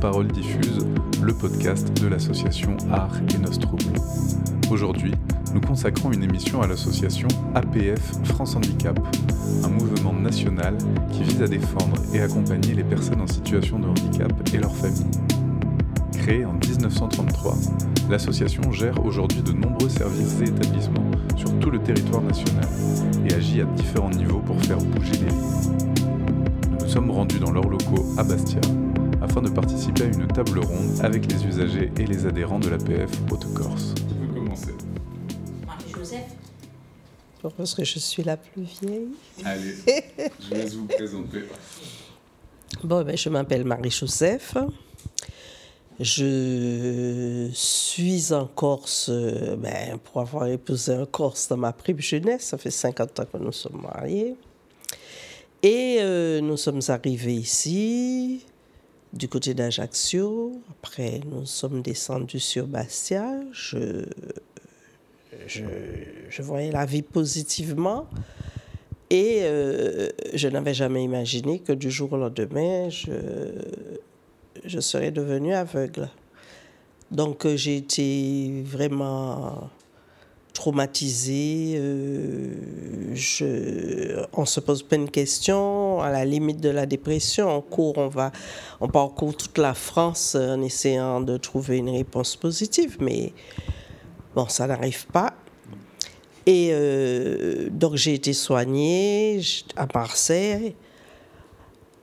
Parole diffuse, le podcast de l'association Art et Nostrum. Aujourd'hui, nous consacrons une émission à l'association APF France Handicap, un mouvement national qui vise à défendre et accompagner les personnes en situation de handicap et leurs familles. Créée en 1933, l'association gère aujourd'hui de nombreux services et établissements sur tout le territoire national et agit à différents niveaux pour faire bouger les lignes. Nous nous sommes rendus dans leurs locaux à Bastia afin de participer à une table ronde avec les usagers et les adhérents de l'APF Haute-Corse. Qui peut commencer? Marie-Joseph? Parce que je suis la plus vieille. Allez, je laisse vous présenter. Bon, ben, je m'appelle Marie-Joseph. Je suis en Corse euh, ben, pour avoir épousé un Corse dans ma prime jeunesse. Ça fait 50 ans que nous sommes mariés. Et euh, nous sommes arrivés ici, du côté d'Ajaccio. Après, nous sommes descendus sur Bastia. Je, je, je voyais la vie positivement. Et euh, je n'avais jamais imaginé que du jour au lendemain, je, je serais devenue aveugle. Donc j'ai été vraiment traumatisée. euh, on se pose plein de questions, à la limite de la dépression. On on va, on parcourt toute la France en essayant de trouver une réponse positive, mais bon, ça n'arrive pas. Et euh, donc j'ai été soignée à Marseille.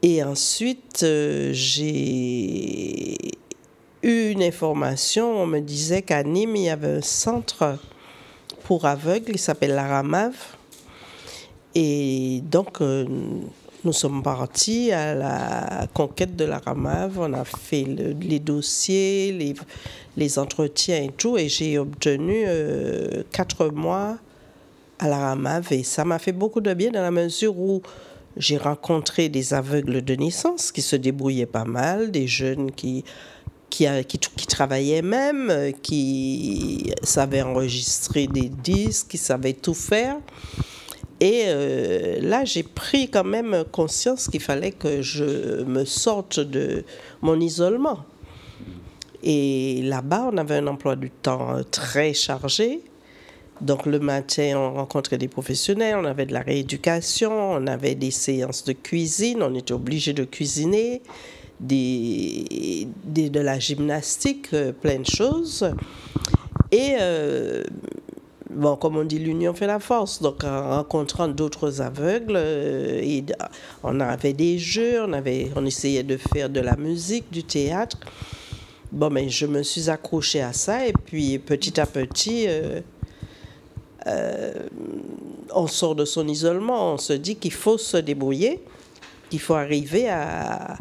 Et ensuite, euh, j'ai eu une information. On me disait qu'à Nîmes, il y avait un centre pour aveugles. Il s'appelle la Ramave. Et donc, euh, nous sommes partis à la conquête de la Ramave. On a fait le- les dossiers, les, entretiens et tout. Et j'ai obtenu euh, quatre mois à la Ramave. Et ça m'a fait beaucoup de bien dans la mesure où j'ai rencontré des aveugles de naissance qui se débrouillaient pas mal, des jeunes qui, qui, a- qui, qui travaillaient même, euh, qui savaient enregistrer des disques, qui savaient tout faire. Et euh, là, j'ai pris quand même conscience qu'il fallait que je me sorte de mon isolement. Et là-bas, on avait un emploi du temps euh, très chargé. Donc le matin, on rencontrait des professionnels, on avait de la rééducation, on avait des séances de cuisine, on était obligé de cuisiner, des, de la gymnastique, euh, plein de choses. Et euh, bon, comme on dit, l'union fait la force. Donc en rencontrant d'autres aveugles, euh, on avait des jeux, on, avait, on essayait de faire de la musique, du théâtre. Bon, mais je me suis accrochée à ça et puis petit à petit... on sort de son isolement, on se dit qu'il faut se débrouiller, qu'il faut arriver à,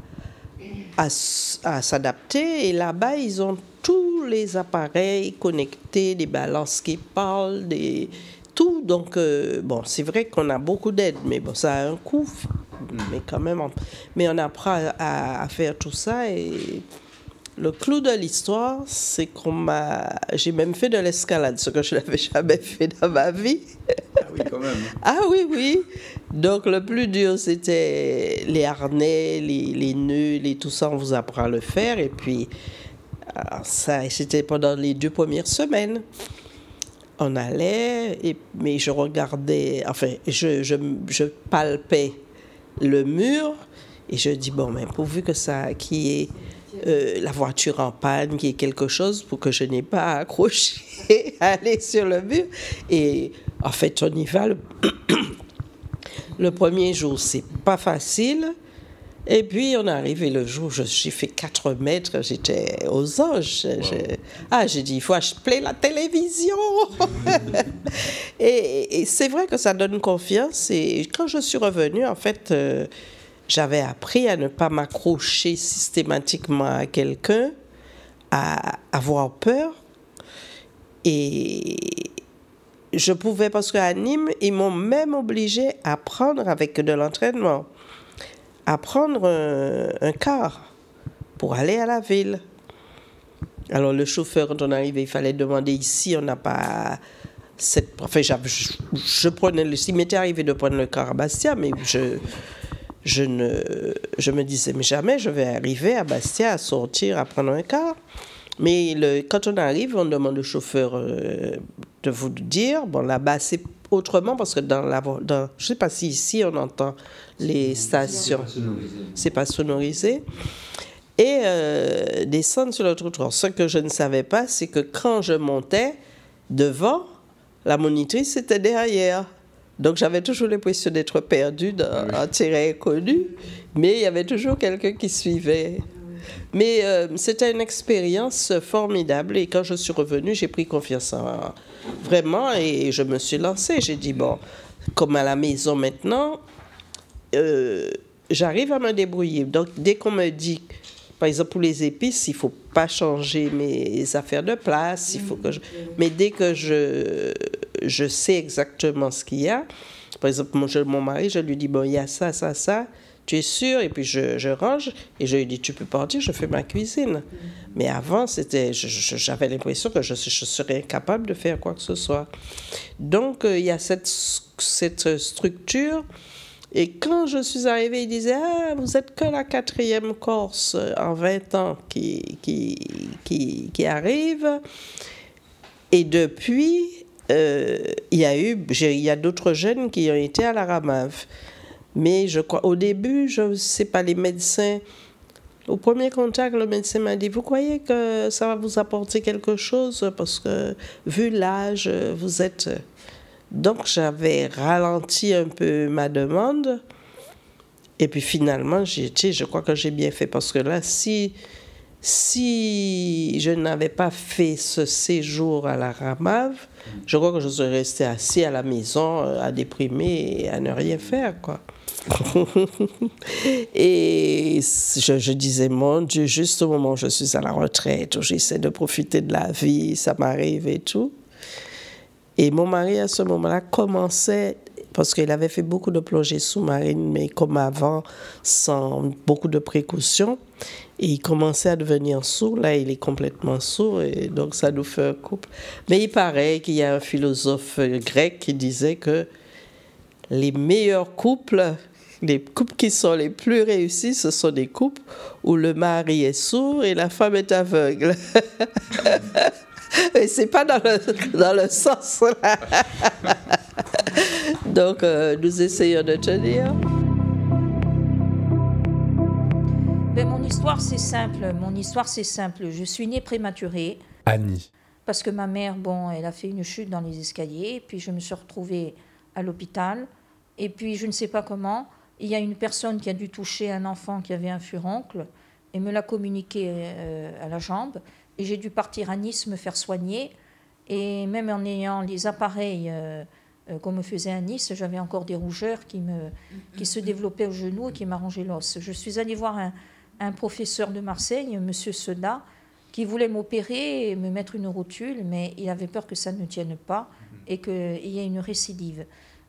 à, s'adapter. Et là-bas, ils ont tous les appareils connectés, des balances qui parlent, des, tout. Donc, euh, bon, c'est vrai qu'on a beaucoup d'aide, mais bon, ça a un coût. Mais quand même, on, mais on apprend à, à faire tout ça et le clou de l'histoire, c'est qu'on m'a. J'ai même fait de l'escalade, ce que je n'avais jamais fait dans ma vie. Ah oui, quand même. Ah oui, oui. Donc le plus dur, c'était les harnais, les, les nœuds, les, tout ça, on vous apprend à le faire. Et puis, alors ça, c'était pendant les deux premières semaines. On allait, et, mais je regardais, enfin, je, je, je palpais le mur et je dis, bon, mais pourvu que ça, qu'il y ait euh, la voiture en panne, qu'il y ait quelque chose pour que je n'ai pas à accrocher, à aller sur le mur. Et en fait, on y va. Le, le premier jour, c'est pas facile. Et puis, on est arrivé le jour, je- j'ai fait 4 mètres, j'étais aux anges. Je- ah, j'ai dit, il faut acheter la télévision. et et c'est vrai que ça donne confiance. Et quand je suis revenue, en fait, euh, j'avais appris à ne pas m'accrocher systématiquement à quelqu'un, à avoir peur. Et je pouvais, parce qu'à Nîmes, ils m'ont même obligé à prendre avec de l'entraînement, à prendre un, car pour aller à la ville. Alors le chauffeur, quand on arrivait, il fallait demander ici, on n'a pas cette... Enfin, je prenais le... Il m'était arrivé de prendre le car à Bastia, mais je je, ne, je me disais, mais jamais je vais arriver à Bastia à sortir, à prendre un car. Mais le, quand on arrive, on demande au chauffeur euh, de vous dire. Bon, là-bas, c'est autrement parce que dans la. Dans, je ne sais pas si ici on entend les stations. C'est pas sonorisé. Et euh, descendre sur le trottoir. Ce que je ne savais pas, c'est que quand je montais devant, la monitrice était derrière. Donc j'avais toujours l'impression d'être perdu dans un terrain inconnu, mais il y avait toujours quelqu'un qui suivait. Mais euh, c'était une expérience formidable et quand je suis revenue, j'ai pris confiance en vraiment et je me suis lancée. J'ai dit, bon, comme à la maison maintenant, euh, j'arrive à me débrouiller. Donc dès qu'on me dit, par exemple pour les épices, il faut pas changer mes affaires de place, il faut que. Mais dès que je, je sais exactement ce qu'il y a, par exemple, mon, mon mari, je lui dis, bon, il y a ça, ça, ça, tu es sûr? Et puis je, je, range et je lui dis, tu peux partir, je fais ma cuisine. Mais avant, c'était, j'avais l'impression que je, je, serais incapable de faire quoi que ce soit. Donc, euh, il y a cette, cette structure. Et quand je suis arrivée, il disait Ah, vous êtes que la quatrième Corse en 20 ans qui, qui, qui, arrive. Et depuis, euh, il y a eu, y a d'autres jeunes qui ont été à la Ramave. Mais je crois, au début, je ne sais pas, les médecins, au premier contact, le médecin m'a dit, vous croyez que ça va vous apporter quelque chose? Parce que vu l'âge, vous êtes... Donc j'avais ralenti un peu ma demande. Et puis finalement, j'ai je crois que j'ai bien fait parce que là, si, si je n'avais pas fait ce séjour à la Ramave, je crois que je serais resté assis à la maison à déprimer et à ne rien faire. quoi. et je, je, disais, mon Dieu, juste au moment où je suis à la retraite, où j'essaie de profiter de la vie, ça m'arrive et tout. Et mon mari, à ce moment-là, commençait, parce qu'il avait fait beaucoup de plongées sous-marines, mais comme avant, sans beaucoup de précautions. Et il commençait à devenir sourd. Là, il est complètement sourd, et donc ça nous fait un couple. Mais il paraît qu'il y a un philosophe grec qui disait que les meilleurs couples les couples qui sont les plus réussis, ce sont des couples où le mari est sourd et la femme est aveugle. et c'est pas dans le, dans le sens là. Donc, euh, nous essayons de tenir. Ben, mon histoire, c'est simple. Mon histoire, c'est simple. Je suis née prématurée. Annie. Parce que ma mère, bon, elle a fait une chute dans les escaliers. Puis je me suis retrouvée à l'hôpital. Et puis, je ne sais pas comment, il y a une personne qui a dû toucher un enfant qui avait un furoncle et me l'a communiqué euh, à la jambe. Et j'ai dû partir à Nice me faire soigner. Et même en ayant les appareils euh, euh, qu'on me faisait à Nice, j'avais encore des rougeurs qui, se développaient au genou et qui m'arrangeaient l'os. Je suis allée voir un, un, professeur de Marseille, M. Seda, qui voulait m'opérer et me mettre une rotule, mais il avait peur que ça ne tienne pas et qu'il y ait une récidive.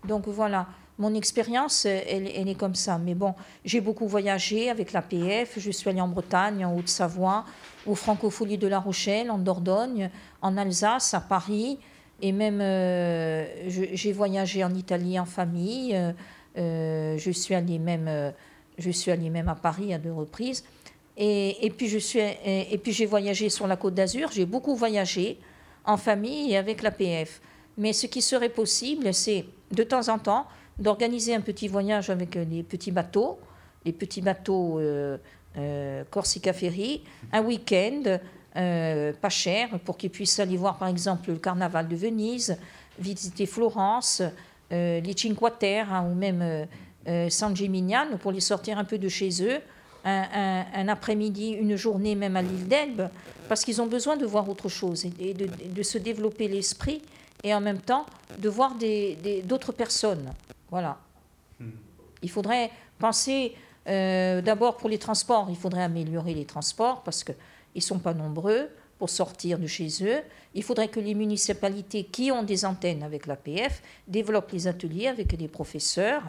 Donc voilà, mon expérience, elle, est comme ça. Mais bon, j'ai beaucoup voyagé avec l'APF. Je suis allée en Bretagne, en Haute-Savoie, aux Francopholies de La Rochelle, en Dordogne, en Alsace, à Paris. Et même, euh, j'ai voyagé en Italie en famille. Euh, euh, je, suis allée même, je suis allée même à Paris à deux reprises. Et, puis, je suis, et, et puis j'ai voyagé sur la Côte d'Azur. J'ai beaucoup voyagé en famille et avec l'APF. Mais ce qui serait possible, c'est de temps en temps d'organiser un petit voyage avec les petits bateaux, les petits bateaux euh, euh, Corsica Ferry, un week-end euh, pas cher pour qu'ils puissent aller voir par exemple le carnaval de Venise, visiter Florence, les Cinque Terre hein, ou même San Gimignano pour les sortir un peu de chez eux. Un, après-midi, une journée même à l'île d'Elbe, parce qu'ils ont besoin de voir autre chose et de, se développer l'esprit et en même temps de voir d'autres personnes. Voilà. Hmm. Il faudrait penser euh, d'abord pour les transports, il faudrait améliorer les transports parce qu'ils ne sont pas nombreux pour sortir de chez eux. Il faudrait que les municipalités qui ont des antennes avec l'APF développent les ateliers avec des professeurs,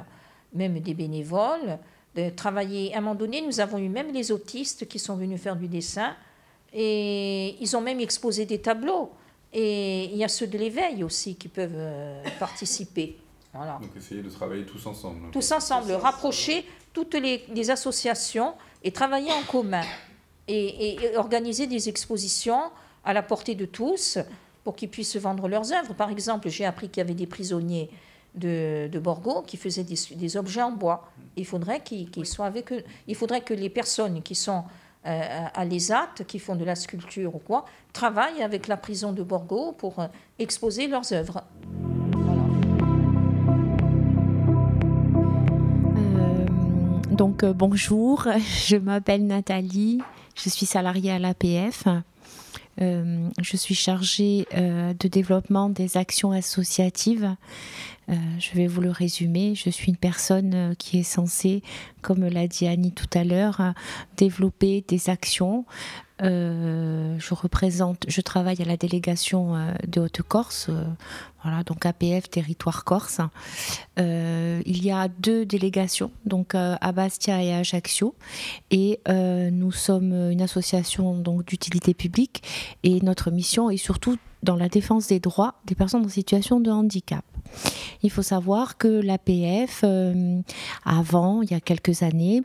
même des bénévoles, de travailler. À un moment donné, nous avons eu même les autistes qui sont venus faire du dessin et ils ont même exposé des tableaux. Et il y a ceux de l'éveil aussi qui peuvent euh, participer. Voilà. Donc essayer de travailler tous ensemble. Tous ensemble, rapprocher toutes les, associations et travailler en commun et, organiser des expositions à la portée de tous pour qu'ils puissent vendre leurs œuvres. Par exemple, j'ai appris qu'il y avait des prisonniers de, de Borgo qui faisaient des, objets en bois. Il faudrait qu'ils soient avec eux. Il faudrait que les personnes qui sont euh, à l'ESAT, qui font de la sculpture ou quoi, travaillent avec la prison de Borgo pour euh, exposer leurs œuvres. Euh, donc bonjour, je m'appelle Nathalie, je suis salariée à l'APF. je suis chargée de développement des actions associatives euh, je vais vous le résumer. Je suis une personne euh, qui est censée, comme l'a dit Annie tout à l'heure, euh, développer des actions. Je représente, je travaille à la délégation de Haute-Corse, voilà, donc APF Territoire Corse. il y a deux délégations, donc à Bastia et à Ajaccio, et nous sommes une association donc d'utilité publique, et notre mission est surtout dans la défense des droits des personnes en situation de handicap. Il faut savoir que l'APF, euh, avant, il y a quelques années,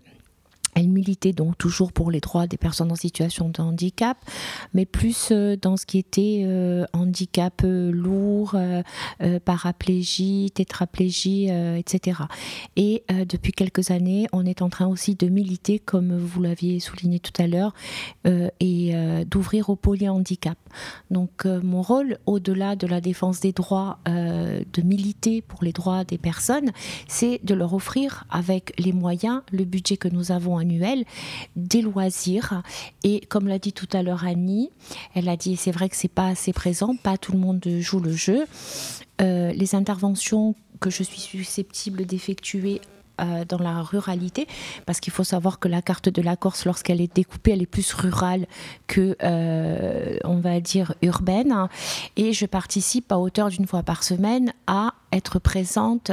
elle militait donc toujours pour les droits des personnes en situation de handicap, mais plus euh, dans ce qui était euh, handicap euh, lourd, paraplégie, tétraplégie, etc. Et depuis quelques années, on est en train aussi de militer, comme vous l'aviez souligné tout à l'heure, et d'ouvrir au polyhandicap. Donc mon rôle, au-delà de la défense des droits, de militer pour les droits des personnes, c'est de leur offrir avec les moyens, le budget que nous avons annuel des loisirs. Et comme l'a dit tout à l'heure Annie, elle a dit, c'est vrai que c'est pas assez présent, pas tout le monde joue le jeu. Euh, les interventions que je suis susceptible d'effectuer euh, dans la ruralité, parce qu'il faut savoir que la carte de la Corse, lorsqu'elle est découpée, elle est plus rurale que, euh, on va dire, urbaine. Et je participe à hauteur d'une fois par semaine à être présente,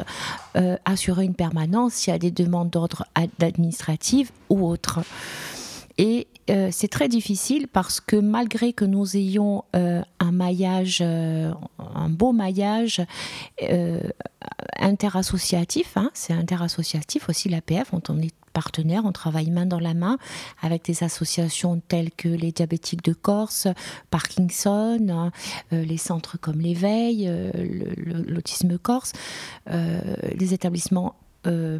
euh, assurer une permanence s'il y a des demandes d'ordre administratif ou autres. Et euh, c'est très difficile parce que malgré que nous ayons euh, un maillage, euh, un beau maillage interassociatif, hein, c'est interassociatif aussi l'APF, on, est partenaire, on travaille main dans la main avec des associations telles que les diabétiques de Corse, Parkinson, les centres comme l'éveil, l'autisme corse, les établissements euh,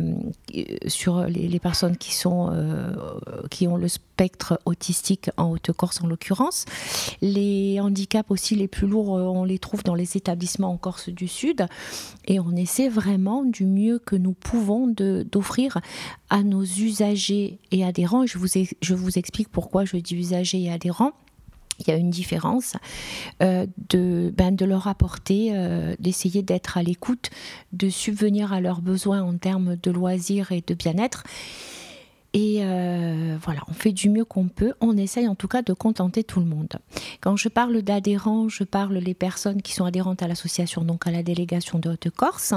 sur les, personnes qui, sont, euh, qui ont le spectre autistique en Haute-Corse en l'occurrence. Les handicaps aussi les plus lourds, euh, on les trouve dans les établissements en Corse du Sud et on essaie vraiment du mieux que nous pouvons d'offrir à nos usagers et adhérents. Je vous, je vous explique pourquoi je dis usagers et adhérents il y a une différence, euh, de, ben, de leur apporter, euh, d'essayer d'être à l'écoute, de subvenir à leurs besoins en termes de loisirs et de bien-être. Et euh, voilà, on fait du mieux qu'on peut. On essaye en tout cas de contenter tout le monde. Quand je parle d'adhérents, je parle les personnes qui sont adhérentes à l'association, donc à la délégation de Haute-Corse,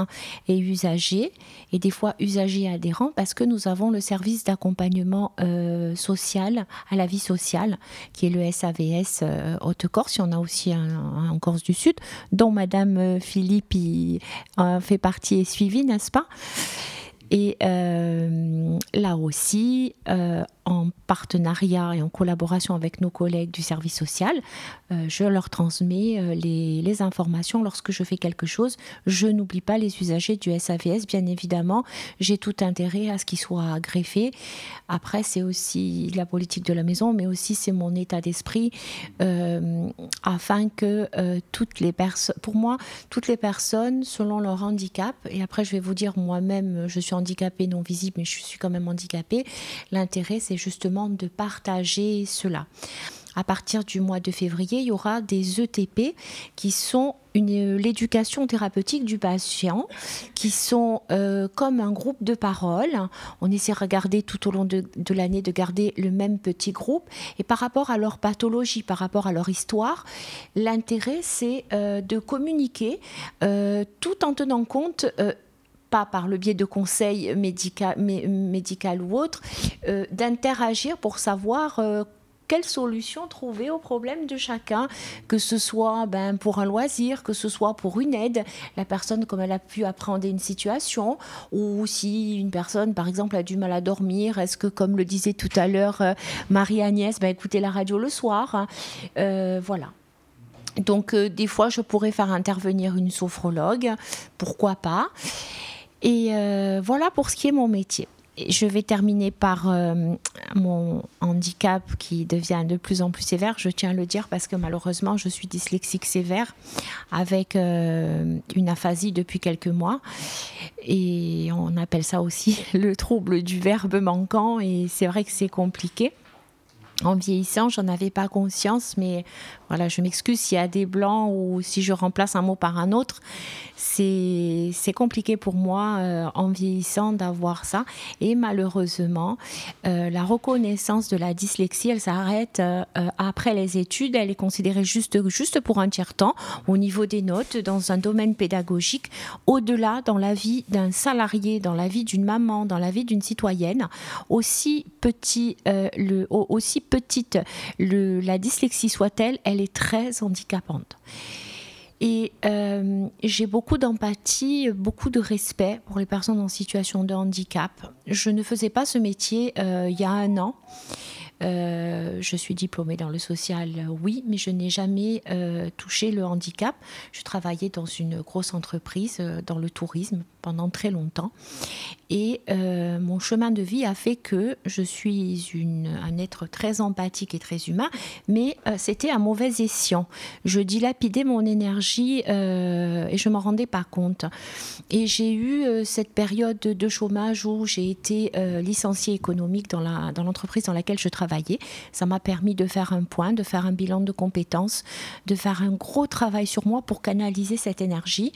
et usagers, et des fois usagers adhérents, parce que nous avons le service d'accompagnement euh, social à la vie sociale, qui est le SAVS euh, Haute-Corse. Il y en a aussi un, en Corse du Sud, dont Madame Philippe fait partie et suivie, n'est-ce pas? Et euh, là aussi, euh, en partenariat et en collaboration avec nos collègues du service social, euh, je leur transmets euh, les, informations lorsque je fais quelque chose. Je n'oublie pas les usagers du SAVS, bien évidemment. J'ai tout intérêt à ce qu'ils soient greffés. Après, c'est aussi la politique de la maison, mais aussi c'est mon état d'esprit euh, afin que toutes les personnes, pour moi, toutes les personnes, selon leur handicap, et après je vais vous dire moi-même, je suis handicapée non visible, mais je suis quand même handicapée, l'intérêt c'est justement de partager cela. À partir du mois de février, il y aura des ETP qui sont l'éducation thérapeutique du patient, qui sont euh, comme un groupe de parole. On essaie de regarder tout au long de, l'année de garder le même petit groupe. Et par rapport à leur pathologie, par rapport à leur histoire, l'intérêt, c'est euh, de communiquer euh, tout en tenant compte pas par le biais de conseils médical ou autres, euh, d'interagir pour savoir euh, quelle solution trouver au problème de chacun, que ce soit ben, pour un loisir, que ce soit pour une aide, la personne comme elle a pu appréhender une situation, ou si une personne par exemple a du mal à dormir, est-ce que comme le disait tout à l'heure euh, Marie-Agnès, ben, écouter la radio le soir, hein. voilà. Donc des fois je pourrais faire intervenir une sophrologue, pourquoi pas. Et voilà pour ce qui est mon métier je vais terminer par euh, mon handicap qui devient de plus en plus sévère. Je tiens à le dire parce que malheureusement, je suis dyslexique sévère avec euh, une aphasie depuis quelques mois. Et on appelle ça aussi le trouble du verbe manquant. Et c'est vrai que c'est compliqué. En vieillissant, j'en avais pas conscience, mais voilà, je m'excuse s'il y a des blancs ou si je remplace un mot par un autre c'est compliqué pour moi euh, en vieillissant d'avoir ça. Et malheureusement, euh, la reconnaissance de la dyslexie, elle s'arrête euh, après les études. Elle est considérée juste, juste pour un tiers-temps au niveau des notes dans un domaine pédagogique. Au-delà, dans la vie d'un salarié, dans la vie d'une maman, dans la vie d'une citoyenne, aussi, petit, le, aussi petite la dyslexie soit-elle, elle est très handicapante. Et euh, j'ai beaucoup d'empathie, beaucoup de respect pour les personnes en situation de handicap. Je ne faisais pas ce métier euh, il y a un an. Euh, je suis diplômée dans le social, oui, mais je n'ai jamais touché le handicap. Je travaillais dans une grosse entreprise dans le tourisme pendant très longtemps. Et euh, mon chemin de vie a fait que je suis un être très empathique et très humain, mais euh, c'était un mauvais escient. Je dilapidais mon énergie euh, et je m'en rendais pas compte. Et j'ai eu cette période de chômage où j'ai été licenciée économique dans l'entreprise dans laquelle je travaillais. Ça m'a permis de faire un point, de faire un bilan de compétences, de faire un gros travail sur moi pour canaliser cette énergie.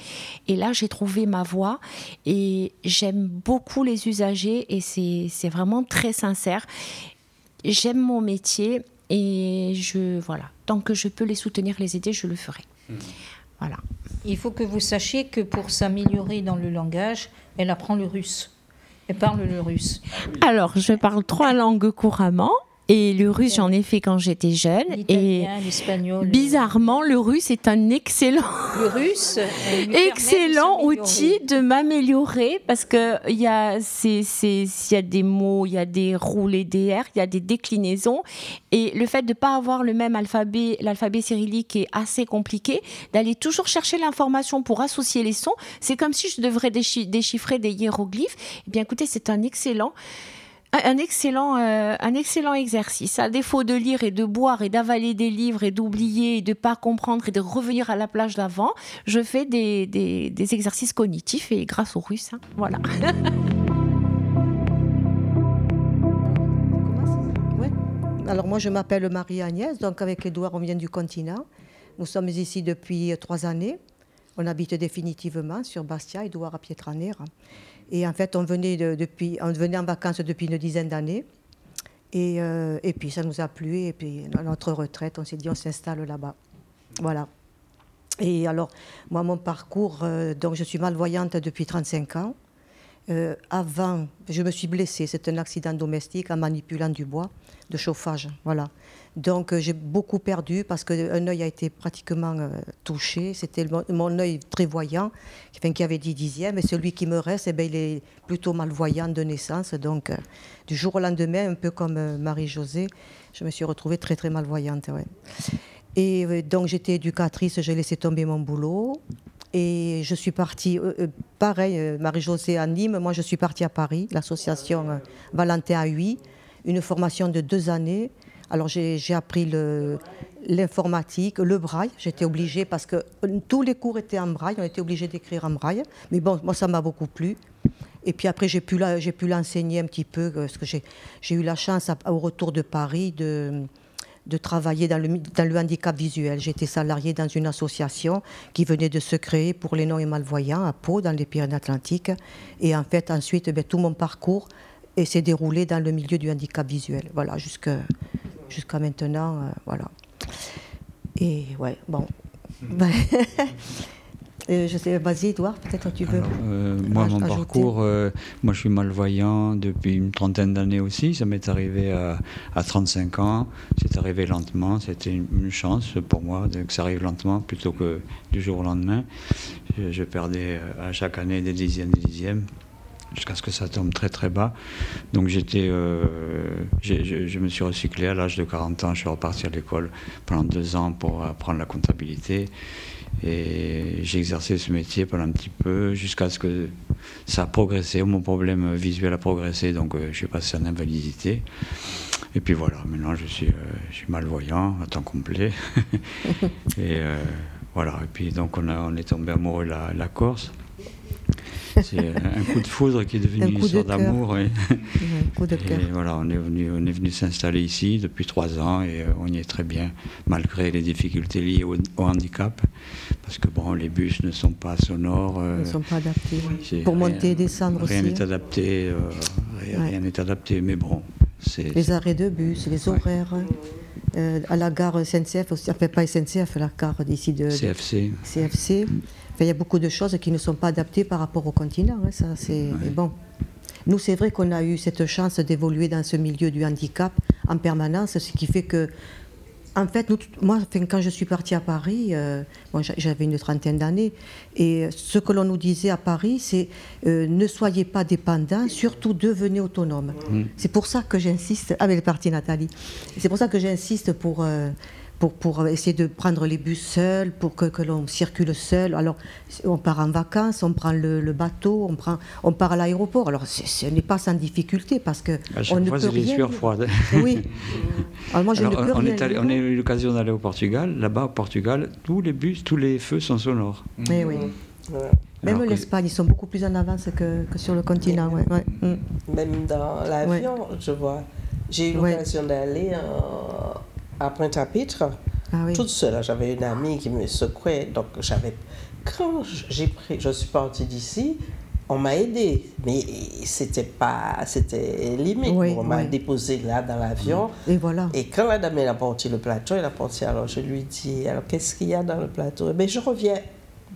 Et là, j'ai trouvé ma voie et j'aime beaucoup les usagers et c'est vraiment très sincère. J'aime mon métier et je voilà, tant que je peux les soutenir, les aider, je le ferai. Mmh. Voilà. Il faut que vous sachiez que pour s'améliorer dans le langage, elle apprend le russe. Elle parle le russe. Alors, je parle trois langues couramment. Et le russe, j'en ai fait quand j'étais jeune. Et bizarrement, le russe est un excellent, le russe, excellent outil de m'améliorer parce que il y a, c'est, il y a des mots, il y a des roulés DR, il y a des déclinaisons. Et le fait de pas avoir le même alphabet, l'alphabet cyrillique est assez compliqué. D'aller toujours chercher l'information pour associer les sons, c'est comme si je devrais déchiffrer des hiéroglyphes. Eh bien, écoutez, c'est un excellent un excellent, euh, un excellent exercice. À défaut de lire et de boire et d'avaler des livres et d'oublier et de pas comprendre et de revenir à la plage d'avant, je fais des, des, exercices cognitifs et grâce aux Russes, hein, voilà. Alors moi je m'appelle Marie-Agnès, donc avec Edouard on vient du continent. Nous sommes ici depuis trois années. On habite définitivement sur Bastia, Edouard à Pietraner. Et en fait, on venait, en vacances depuis une dizaine d'années. Et, euh, et, puis ça nous a plu. Et puis à notre retraite, on s'est dit on s'installe là-bas. Voilà. Et alors, moi, mon parcours, euh, donc je suis malvoyante depuis 35 ans. Euh, avant, je me suis blessée. C'est un accident domestique en manipulant du bois de chauffage. Voilà. Donc euh, j'ai beaucoup perdu parce qu'un œil a été pratiquement euh, touché. C'était mon, œil très voyant, qui avait 10 dixièmes, et celui qui me reste, eh ben, il est plutôt malvoyant de naissance. Donc euh, du jour au lendemain, un peu comme Marie-Josée, je me suis retrouvée très très malvoyante. Et donc j'étais éducatrice, j'ai laissé tomber mon boulot. Et je suis partie, pareil, Marie-Josée à Nîmes, moi je suis partie à Paris, l'association Valentin à 8, une formation de deux années alors j'ai appris l'informatique, le, braille. J'étais obligée parce que tous les cours étaient en braille, on était obligé d'écrire en braille. Mais bon, moi ça m'a beaucoup plu. Et puis après j'ai pu l'enseigner un petit peu parce que j'ai eu la chance au retour de Paris de, travailler dans le, handicap visuel. J'étais salariée dans une association qui venait de se créer pour les non et malvoyants à Pau, dans les Pyrénées-Atlantiques. Et en fait, ensuite, ben, tout mon parcours s'est déroulé dans le milieu du handicap visuel. Voilà, jusque, jusqu'à maintenant, euh, voilà. Et ouais, bon. Euh, je sais, vas-y, Edouard, peut-être tu veux. Euh, moi, mon parcours, euh, moi, je suis malvoyant depuis une trentaine d'années aussi. Ça m'est arrivé à, à, 35 ans. C'est arrivé lentement. C'était une, chance pour moi que ça arrive lentement plutôt que du jour au lendemain. Je, je perdais à chaque année des dixièmes, des dixièmes jusqu'à ce que ça tombe très très bas. Donc j'étais, je, je, me suis recyclé à l'âge de 40 ans. Je suis reparti à l'école pendant deux ans pour apprendre la comptabilité. Et j'ai exercé ce métier pendant un petit peu jusqu'à ce que ça a progressé, mon problème visuel a progressé, donc euh, je suis passé en invalidité. Et puis voilà, maintenant je suis, euh, malvoyant à temps complet. et euh, voilà, et puis donc on est tombé amoureux de la Corse. C'est un coup de foudre qui est devenu une histoire d'amour. Et, voilà, on est venu, on est venu s'installer ici depuis trois ans et euh, on y est très bien, malgré les difficultés liées au, handicap, parce que bon, les bus ne sont pas sonores. Euh, ne sont pas adaptés. Pour monter et descendre rien aussi. Rien n'est adapté, euh, rien n'est adapté, mais bon. Les arrêts de bus, les horaires. à la gare SNCF, aussi, enfin pas SNCF, la gare d'ici de CFC. CFC il y a beaucoup de choses qui ne sont pas adaptées par rapport au continent. Hein, ça, c'est bon. Nous, c'est vrai qu'on a eu cette chance d'évoluer dans ce milieu du handicap en permanence, ce qui fait que, en fait, moi, quand je suis partie à Paris, euh, j'avais une trentaine d'années, et ce que l'on nous disait à Paris, c'est euh, ne soyez pas dépendants, surtout devenez autonomes. Mmh. C'est pour ça que j'insiste. Ah, mais elle est partie, Nathalie. C'est pour ça que j'insiste pour. Euh, pour, pour, essayer de prendre les bus seuls, pour que, que l'on circule seul. Alors, on part en vacances, on prend le, bateau, on, prend, on part à l'aéroport. Alors, ce n'est pas sans difficulté parce que. À chaque on fois, c'est des sueurs froides. Oui. Alors, moi, je ne peux on, rien est allé, on a eu l'occasion d'aller au Portugal. Là-bas, au Portugal, tous les bus, tous les feux sont sonores. Mais oui. Même l'Espagne, ils sont beaucoup plus en avance que, que sur le continent. Ouais, ouais. Mm. Même dans l'avion, je vois. J'ai eu l'occasion d'aller en à Pointe-à-Pitre, ah toute seule. J'avais une amie qui me secouait. Donc, j'avais. Quand j'ai pris, je suis partie d'ici, on m'a aidé, mais c'était pas, c'était limite. on m'a déposé là dans l'avion. Et voilà. Et quand la dame elle a porté le plateau, elle a porté. Alors je lui dis, alors qu'est-ce qu'il y a dans le plateau? Mais je reviens.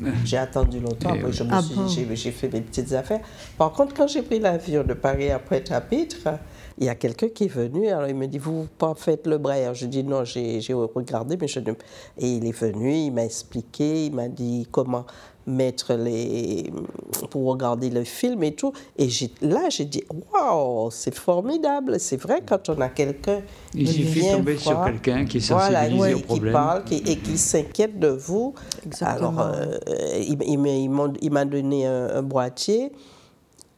J'ai attendu longtemps, après je me ah suis, j'ai fait mes petites affaires. Par contre, quand j'ai pris l'avion de Paris à Pointe-à-Pitre, il y a quelqu'un qui est venu, alors il me dit, vous pas faites le braillard. Je dis, non, j'ai regardé, mais je ne... Et il est venu, il m'a expliqué, il m'a dit comment mettre les... pour regarder le film et tout. Et là, j'ai dit, waouh, c'est formidable. C'est vrai, quand on a quelqu'un Il suffit de tomber sur quelqu'un qui est sensibilisé voilà, au problème. Qui parle et qui s'inquiète de vous. Exactement. Alors, euh, il, il m'a donné un boîtier.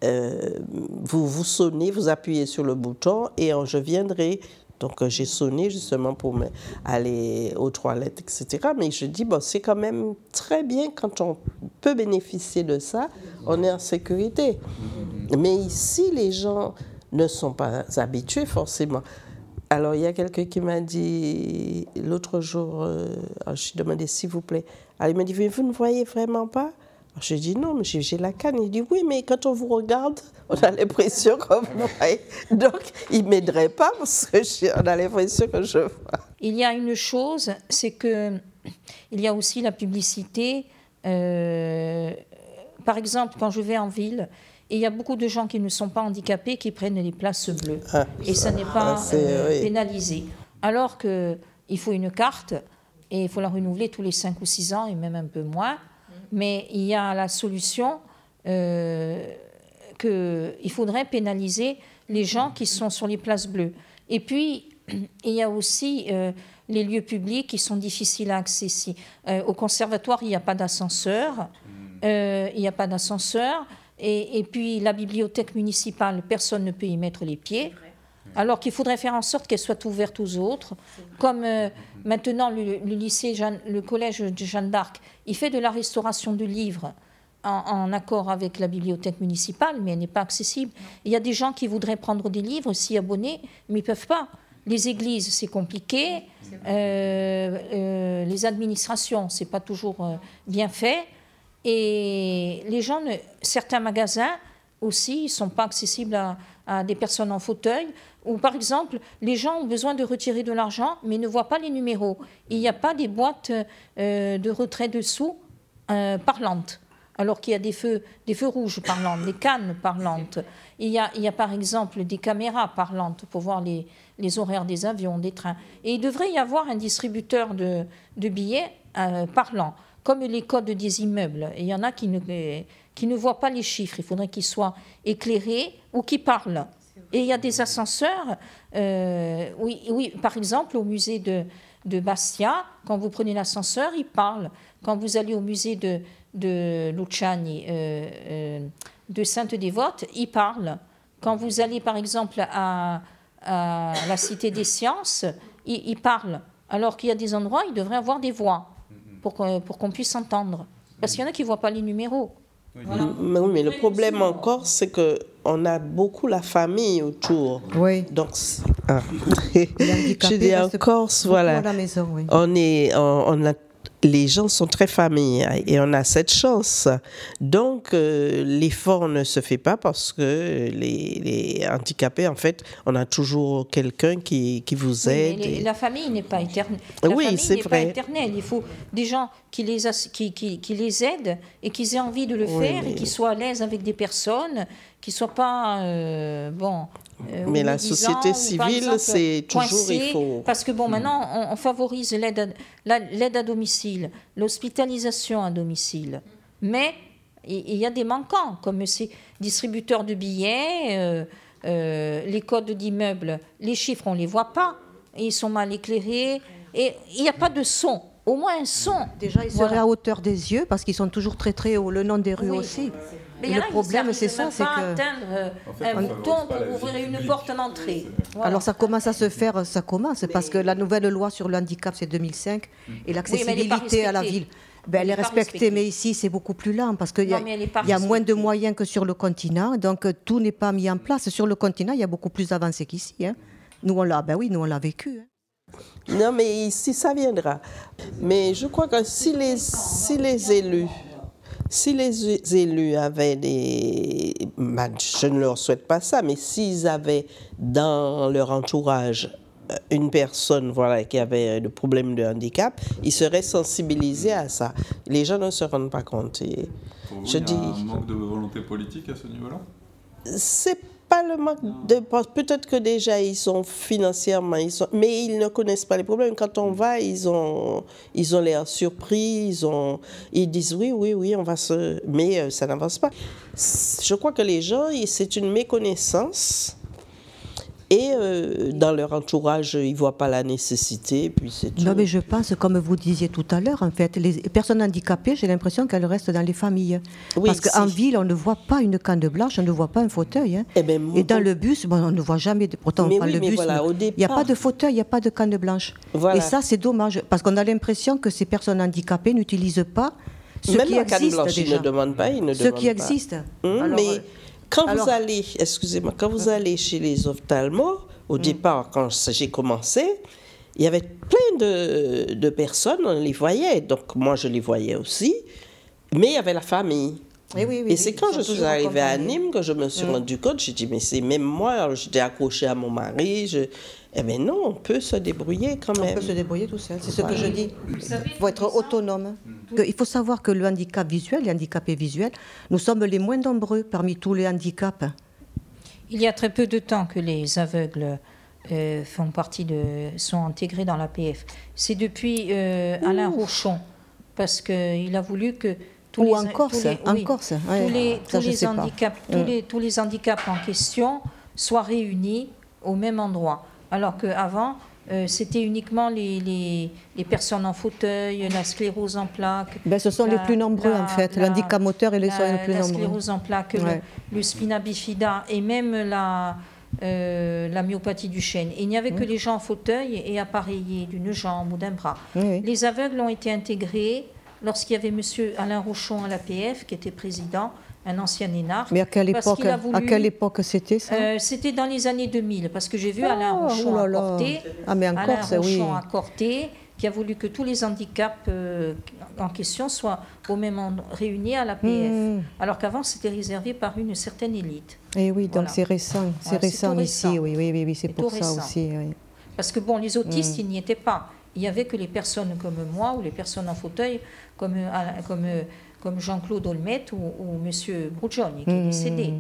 Euh, vous, vous sonnez, vous appuyez sur le bouton et je viendrai. Donc euh, j'ai sonné justement pour aller aux toilettes, etc. Mais je dis, bon, c'est quand même très bien quand on peut bénéficier de ça, on est en sécurité. Mais ici, les gens ne sont pas habitués forcément. Alors, il y a quelqu'un qui m'a dit l'autre jour, euh, je suis demandé s'il vous plaît. Alors, il m'a dit, vous ne voyez vraiment pas? Je dis non, mais j'ai la canne. Il dit oui, mais quand on vous regarde, on a l'impression qu'on vous Donc, il ne m'aiderait pas parce qu'on a l'impression que je vois. Il y a une chose, c'est que il y a aussi la publicité. Euh, par exemple, quand je vais en ville, il y a beaucoup de gens qui ne sont pas handicapés qui prennent les places bleues. Ah, et ça, n'est pas ah, euh, pénalisé. Alors qu'il faut une carte et il faut la renouveler tous les 5 ou 6 ans et même un peu moins mais il y a la solution euh, qu'il faudrait pénaliser les gens qui sont sur les places bleues. Et puis, il y a aussi euh, les lieux publics qui sont difficiles à accéder. Euh, au conservatoire, il n'y a pas d'ascenseur. Euh, il n'y a pas d'ascenseur. Et, et, puis, la bibliothèque municipale, personne ne peut y mettre les pieds. Alors qu'il faudrait faire en sorte qu'elle soit ouverte aux autres. Comme maintenant, le, lycée, le collège de Jeanne d'Arc, il fait de la restauration de livres en, accord avec la bibliothèque municipale, mais elle n'est pas accessible. Il y a des gens qui voudraient prendre des livres, s'y abonner, mais ils ne peuvent pas. Les églises, c'est compliqué. Euh, euh, les administrations, c'est pas toujours euh, bien fait. Et les gens, certains magasins aussi, ne sont pas accessibles à, des personnes en fauteuil. Ou par exemple, les gens ont besoin de retirer de l'argent, mais ne voient pas les numéros. Il n'y a pas des boîtes de retrait de sous parlantes alors qu'il y a des feux, des feux rouges parlants, des cannes parlantes. Il y, a, il y a par exemple des caméras parlantes pour voir les, les horaires des avions, des trains. Et il devrait y avoir un distributeur de, de billets euh, parlant, comme les codes des immeubles. Il y en a qui ne, qui ne voient pas les chiffres. Il faudrait qu'ils soient éclairés ou qui parlent. Et il y a des ascenseurs, euh, oui, oui, par exemple, au musée de, de Bastia, quand vous prenez l'ascenseur, il parle. Quand vous allez au musée de, de Luciani, euh, euh, de Sainte Dévote, il parle. Quand vous allez par exemple à, la Cité des Sciences, il, parle. Alors qu'il y a des endroits, il devrait avoir des voix pour pour qu'on puisse entendre. Parce qu'il y en a qui ne voient pas les numéros. Mais, mais le problème encore, c'est que on a beaucoup la famille autour. Oui. Donc, ah. je dis en Corse, voilà. la maison, oui. On est, on a les gens sont très familles et on a cette chance. Donc, euh, l'effort ne se fait pas parce que les, handicapés, en fait, on a toujours quelqu'un qui, qui, vous aide. La famille n'est pas éternelle. oui, c'est vrai. Pas éternelle. Il faut des gens qui les, qui, qui, qui les aident et qui aient envie de le faire et qui soient à l'aise avec des personnes, qui ne soient pas. Euh, bon, euh, mais la société civile, c'est toujours il faut. Parce que bon, hmm. maintenant, on, favorise l'aide à, l'aide à domicile, l'hospitalisation à domicile. Mais il y, a des manquants, comme ces distributeurs de billets, euh, euh, les codes d'immeubles, les chiffres, on ne les voit pas. Ils sont mal éclairés. Et il n'y a pas de son au moins un son. Déjà, ils seraient à hauteur des yeux parce qu'ils sont toujours très très haut, le nom des rues aussi. Mais le problème, c'est ça, c'est que atteindre euh, un bouton pour ouvrir une porte d'entrée. Alors ça commence à se faire, ça commence parce que la nouvelle loi sur le handicap c'est 2005 et l'accessibilité à la ville. Ben, elle, est respectée, mais ici c'est beaucoup plus lent parce qu'il y, y, a moins de moyens que sur le continent, donc euh, tout n'est pas mis en place. Sur le continent, il y a beaucoup plus avancé qu'ici. Hein. Nous on l'a, ben oui, nous on l'a vécu. Hein. Non, mais ici, ça viendra. Mais je crois que si les, si les élus, si les élus avaient des... Ben, je ne leur souhaite pas ça, mais s'ils avaient dans leur entourage euh, une personne voilà, qui avait des problème de handicap, ils seraient sensibilisés à ça. Les gens ne se rendent pas compte. Et je il y a dis, un manque de volonté politique à ce niveau-là? C'est peut-être que déjà ils sont financièrement ils sont mais ils ne connaissent pas les problèmes. Quand on va ils ont ils ont l'air surpris ils ont ils disent oui oui oui on va se mais euh, ça n'avance pas. Je crois que les gens c'est une méconnaissance et euh, dans leur entourage, ils ne voient pas la nécessité. Puis c'est Non, mais je pense, comme vous disiez tout à l'heure, en fait, les personnes handicapées, j'ai l'impression qu'elles restent dans les familles. Parce qu'en ville, on ne voit pas une canne blanche, on ne voit pas un fauteuil. Hein. Eh ben, et dans le bus, bon, on ne voit jamais, de... pourtant on prend le bus, il n'y a pas de fauteuil, il n'y a pas de canne blanche. Et ça, c'est dommage, parce qu'on a l'impression que ces personnes handicapées n'utilisent pas ce qui existe blanche, déjà. Ils ne demandent pas, ils ne ce qui existe. Hum, mais quand vous allez, excusez-moi, quand vous allez chez les ophtalmos, au mm. départ, quand j'ai commencé, il y avait plein de, de, personnes, on les voyait. Donc moi, je les voyais aussi. Mais il y avait la famille. Et, oui, et c'est quand je suis arrivée à Nîmes que je me suis mm. rendu compte, j'ai dit, mais c'est même moi, j'étais accrochée à mon mari, je, eh bien non, on peut se débrouiller quand même. On peut se débrouiller tout seul, c'est ce que je dis. Il faut être autonome. Il faut savoir que le handicap visuel, les handicapés visuels, nous sommes les moins nombreux parmi tous les handicaps. Il y a très peu de temps que les aveugles euh, font partie de, sont intégrés dans l'APF. C'est depuis euh, Alain Rochon, parce qu'il a voulu que tous les, en Corse, tous les, tous les handicaps, tous, mm. les, tous les handicaps en question soient réunis au même endroit alors qu'avant, euh, c'était uniquement les, les, personnes en fauteuil, la sclérose en plaques. Ben, ce sont les plus nombreux en fait, l'handicap moteur et les, sont les plus nombreux. La sclérose en plaques, le, spina bifida et même la, euh, la myopathie du chêne. il n'y avait que les gens en fauteuil et appareillés d'une jambe ou d'un bras. Les aveugles ont été intégrés lorsqu'il y avait M. Alain Rochon à l'APF, qui était président, un ancien énarque. Mais à quelle époque, à quelle époque c'était ça euh, C'était dans les années 2000, parce que j'ai vu Alain ah, Rochon à Corté, ah, mais Alain Rochon à Corté, qui a voulu que tous les handicaps euh, en question soient au même endroit, réunis à la PF, hmm. alors qu'avant c'était réservé par une certaine élite. Et eh oui, donc c'est récent, c'est récent, ici, oui, oui, oui, oui c'est pour ça aussi. Parce que bon, les autistes, hmm. ils n'y étaient pas. il n'y avait que les personnes comme moi ou les personnes en fauteuil comme, comme, comme Jean-Claude Olmet ou, ou M. Brugioni qui est décédé.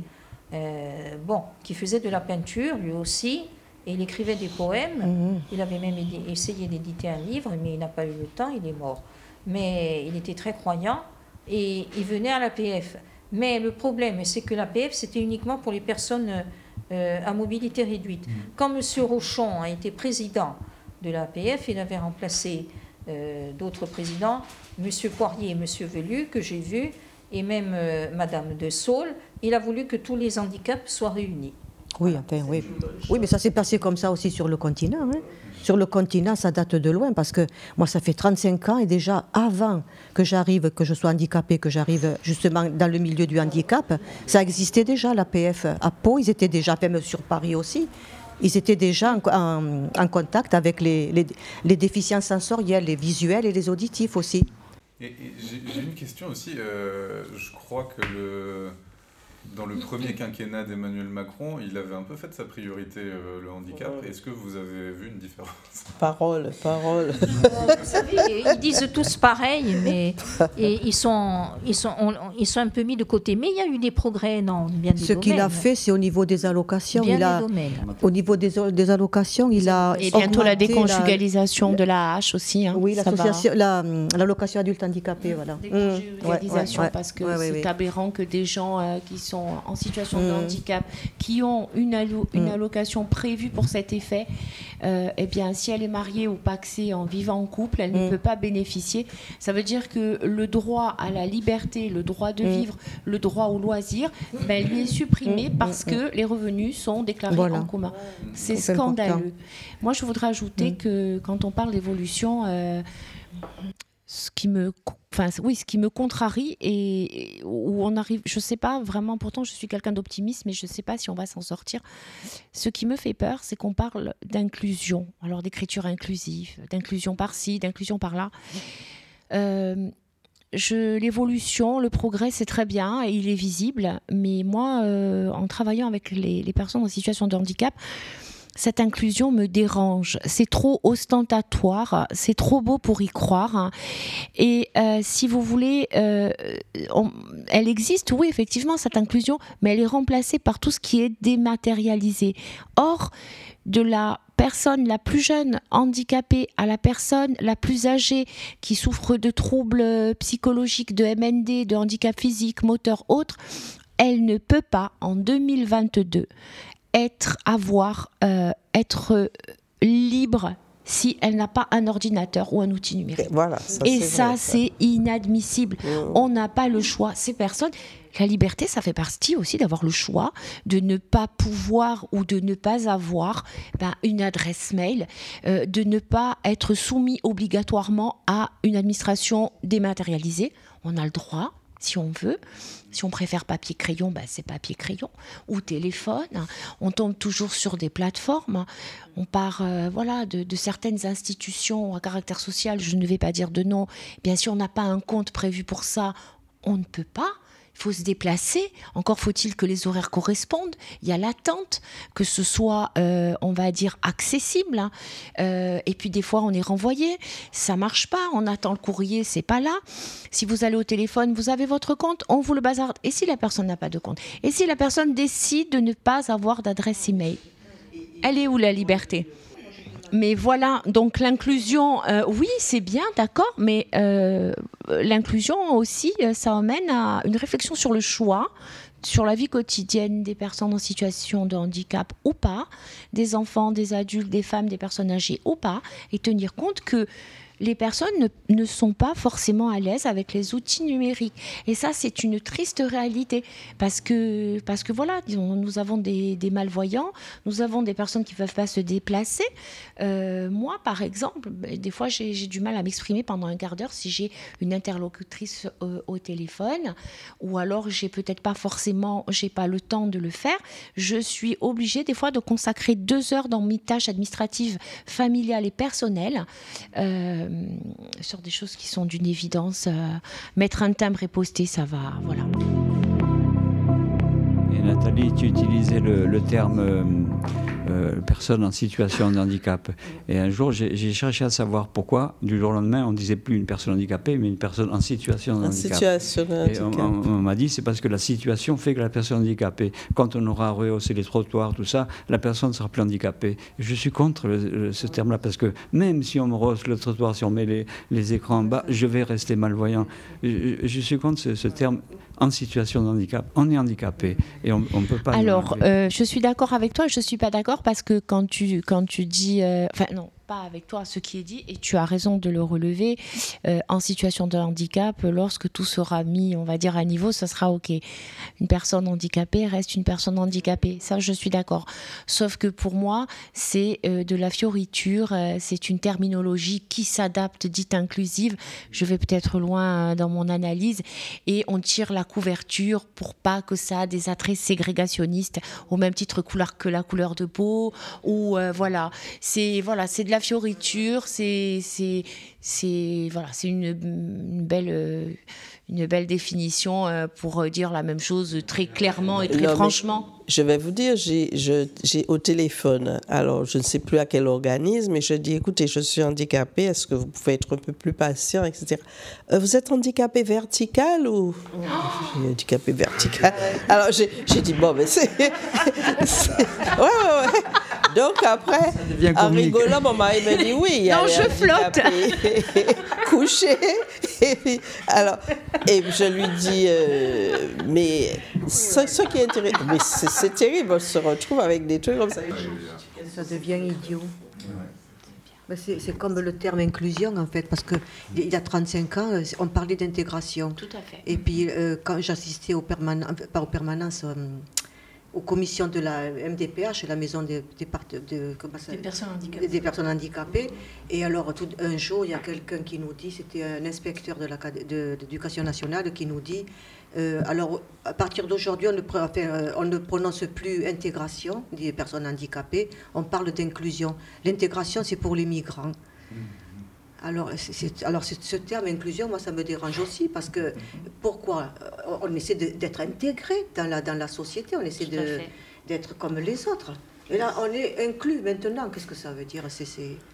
Euh, bon, qui faisait de la peinture lui aussi, et il écrivait des poèmes. Mhm. Il avait même essayé d'éditer un livre, mais il n'a pas eu le temps, il est mort. Mais il était très croyant et il venait à l'APF. Mais le problème, c'est que l'APF, c'était uniquement pour les personnes euh, à mobilité réduite. Mhm. Quand M. Rochon a été président de l'APF, il avait remplacé euh, d'autres présidents, M. Poirier et M. Velu, que j'ai vus, et même Mme Madame de Saul, il a voulu que tous les handicaps soient réunis. Oui, oui. oui, mais ça s'est passé comme ça aussi sur le continent. Hein. Sur le continent, ça date de loin parce que moi, ça fait 35 ans et déjà avant que j'arrive, que je sois handicapée, que j'arrive justement dans le milieu du handicap, ça existait déjà, la PF. À Pau, ils étaient déjà, même sur Paris aussi, ils étaient déjà en, contact avec les, les, déficients sensoriels, les visuels et les auditifs aussi. J'ai une question aussi. Euh, je crois que le dans le premier quinquennat d'Emmanuel Macron, il avait un peu fait sa priorité, euh, le handicap. Est-ce que vous avez vu une différence? Parole, parole. vous savez, ils disent tous pareil, mais et ils, sont, ils, sont, ils sont un peu mis de côté. Mais il y a eu des progrès dans bien des Ce qu'il a fait, c'est au niveau des allocations. Bien il a, au niveau des, des, allocations, il a. Et bientôt la déconjugalisation de la hache aussi. Hein, oui, l'allocation adulte handicapé, voilà. Déconjugalisation, parce que c'est aberrant que des gens euh, qui sont en situation de mmh. handicap, qui ont une, une mmh. allocation prévue pour cet effet, euh, eh bien, si elle est mariée ou paxée en vivant en couple, elle ne mmh. peut pas bénéficier. Ça veut dire que le droit à la liberté, le droit de vivre, le droit au loisir, ben, lui est supprimé parce que les revenus sont déclarés en commun. C'est scandaleux. Moi, je voudrais ajouter que quand on parle d'évolution, euh, ce qui me enfin oui ce qui me contrarie et où on arrive je sais pas vraiment pourtant je suis quelqu'un d'optimiste mais je sais pas si on va s'en sortir ce qui me fait peur c'est qu'on parle d'inclusion alors d'écriture inclusive d'inclusion par-ci d'inclusion par-là euh, l'évolution, le progrès, c'est très bien et il est visible. Mais moi, euh, en travaillant avec les, personnes en situation de handicap, cette inclusion me dérange. C'est trop ostentatoire, c'est trop beau pour y croire. Et euh, si vous voulez, euh, elle existe, oui, effectivement, cette inclusion, mais elle est remplacée par tout ce qui est dématérialisé. Or, de la personne la plus jeune handicapée à la personne la plus âgée qui souffre de troubles psychologiques, de MND, de handicap physique, moteur, autre, elle ne peut pas en 2022 être, avoir, euh, être libre si elle n'a pas un ordinateur ou un outil numérique. Et, ça, c'est inadmissible. Mmh. On n'a pas le choix. Ces personnes, la liberté, ça fait partie aussi d'avoir le choix de ne pas pouvoir ou de ne pas avoir ben, une adresse mail, euh, de ne pas être soumis obligatoirement à une administration dématérialisée. On a le droit, si on veut. Si on préfère papier-crayon, bah, c'est papier-crayon ou téléphone. On tombe toujours sur des plateformes. On part euh, voilà, de, certaines institutions à caractère social, je ne vais pas dire de nom. Bien sûr, on n'a pas un compte prévu pour ça, on ne peut pas faut se déplacer. Encore faut-il que les horaires correspondent. Il y a l'attente, que ce soit, euh, on va dire, accessible. Hein. Euh, et puis des fois, on est renvoyé. Ça marche pas. On attend le courrier, c'est pas là. Si vous allez au téléphone, vous avez votre compte, on vous le bazarde. Et si la personne n'a pas de compte? Et si la personne décide de ne pas avoir d'adresse email? Elle est où la liberté? Mais voilà, donc l'inclusion, euh, oui, c'est bien, d'accord, mais euh, l'inclusion aussi, euh, ça amène à une réflexion sur le choix, sur la vie quotidienne des personnes en situation de handicap ou pas, des enfants, des adultes, des femmes, des personnes âgées ou pas, et tenir compte que les personnes ne, sont pas forcément à l'aise avec les outils numériques. Et ça, c'est une triste réalité parce que, parce que voilà, nous avons des, malvoyants, nous avons des personnes qui ne peuvent pas se déplacer. Euh, moi, par exemple, ben, des fois, j'ai du mal à m'exprimer pendant un quart d'heure si j'ai une interlocutrice euh, au téléphone ou alors j'ai peut-être pas forcément, j'ai pas le temps de le faire. Je suis obligée des fois de consacrer deux heures dans mes tâches administratives, familiales et personnelles. Euh, sur des choses qui sont d'une évidence. Euh, mettre un timbre et poster, ça va, voilà. Et Nathalie, tu utilisais le, terme personnes en situation de handicap. Et un jour, j'ai cherché à savoir pourquoi, du jour au lendemain, on disait plus une personne handicapée, mais une personne en situation de handicap. Situation de handicap. Et on, m'a dit, c'est parce que la situation fait que la personne handicapée, quand on aura rehaussé les trottoirs, tout ça, la personne sera plus handicapée. Je suis contre ce terme-là, parce que même si on me rehausse le trottoir, si on met les, les écrans en bas, je vais rester malvoyant. Je, suis contre ce, terme en situation de handicap. On est handicapé et on ne peut pas. Alors, euh, je suis d'accord avec toi, je ne suis pas d'accord parce que quand tu, quand tu dis. Euh, enfin, non, avec toi ce qui est dit, et tu as raison de le relever, euh, en situation de handicap, lorsque tout sera mis, on va dire, à niveau, ça sera OK. Une personne handicapée reste une personne handicapée, ça je suis d'accord. Sauf que pour moi, c'est euh, de la fioriture, euh, c'est une terminologie qui s'adapte, dite inclusive. Je vais peut-être loin dans mon analyse, et on tire la couverture pour pas que ça a des attraits ségrégationnistes, au même titre que la couleur de peau, ou voilà. C'est voilà, c'est de la fioriture, c'est c'est voilà, c'est une, belle euh, une belle définition euh, pour dire la même chose très clairement et très franchement. Je vais vous dire, j'ai au téléphone, alors je ne sais plus à quel organisme, mais je dis écoutez, je suis handicapé, est-ce que vous pouvez être un peu plus patient, etc. Euh, vous êtes handicapé vertical ou? Handicapé vertical. Alors j'ai dit bon, mais c'est. ouais, ouais, ouais. Donc après, en rigolant, mon mari me dit oui. Non, je flotte. couché. Et puis, alors, et je lui dis, euh, mais ce, qui est intéressant, mais c'est terrible, on se retrouve avec des trucs comme ça. Ça devient idiot. C'est comme le terme inclusion en fait, parce qu'il y a 35 ans, on parlait d'intégration. Tout à fait. Et puis euh, quand j'assistais aux permanences, pas aux permanences, euh, aux commissions de la MDPH, la maison des, des, personnes handicapées. des, personnes handicapées. Et alors, tout, un jour, il y a quelqu'un qui nous dit, c'était un inspecteur de l'éducation nationale qui nous dit, euh, alors, à partir d'aujourd'hui, on, euh, on, ne prononce plus intégration des personnes handicapées, on parle d'inclusion. L'intégration, c'est pour les migrants. Mmh. Alors, alors ce terme inclusion, moi, ça me dérange aussi parce que pourquoi On essaie d'être intégré dans la, dans la société, on essaie d'être comme les autres. Et là, on est inclus maintenant. Qu'est-ce que ça veut dire c'est,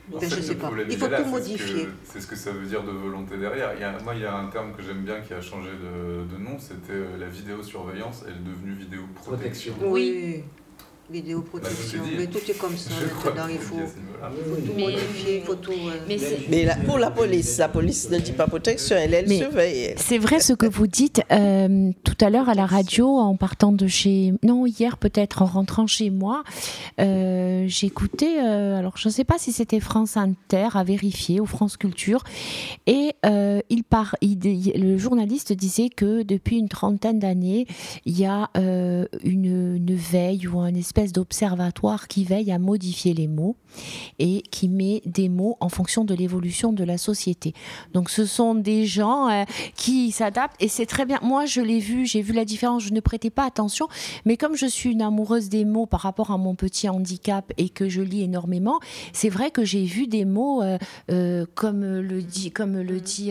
ben, Je sais pas. Il faut tout modifier. C'est ce, que ça veut dire de volonté derrière. Il moi, il y a un terme que j'aime bien qui a changé de, de nom c'était euh, la vidéosurveillance. Elle est devenue vidéoprotection. Oui vidéoprotection. Bah, mais tout est comme ça maintenant. Il faut, tout modifier, il faut tout. Mais, pour la police, la police ne dit pas protection, elle, elle surveille. C'est vrai ce que vous dites. Euh, tout à l'heure à la radio, en partant de chez. Non, hier peut-être, en rentrant chez moi, euh. Euh, alors je ne sais pas si c'était France Inter à vérifier ou France Culture. Et il part, le journaliste disait que depuis une trentaine d'années, il y a une, une veille ou un espèce d'observatoire qui veille à modifier les mots et qui met des mots en fonction de l'évolution de la société. Donc ce sont des gens euh, qui s'adaptent et c'est très bien. Moi je l'ai vu, j'ai vu la différence, je ne prêtais pas attention, mais comme je suis une amoureuse des mots par rapport à mon petit handicap et que je lis énormément, c'est vrai que j'ai vu des mots euh, euh, comme le dit, comme le dit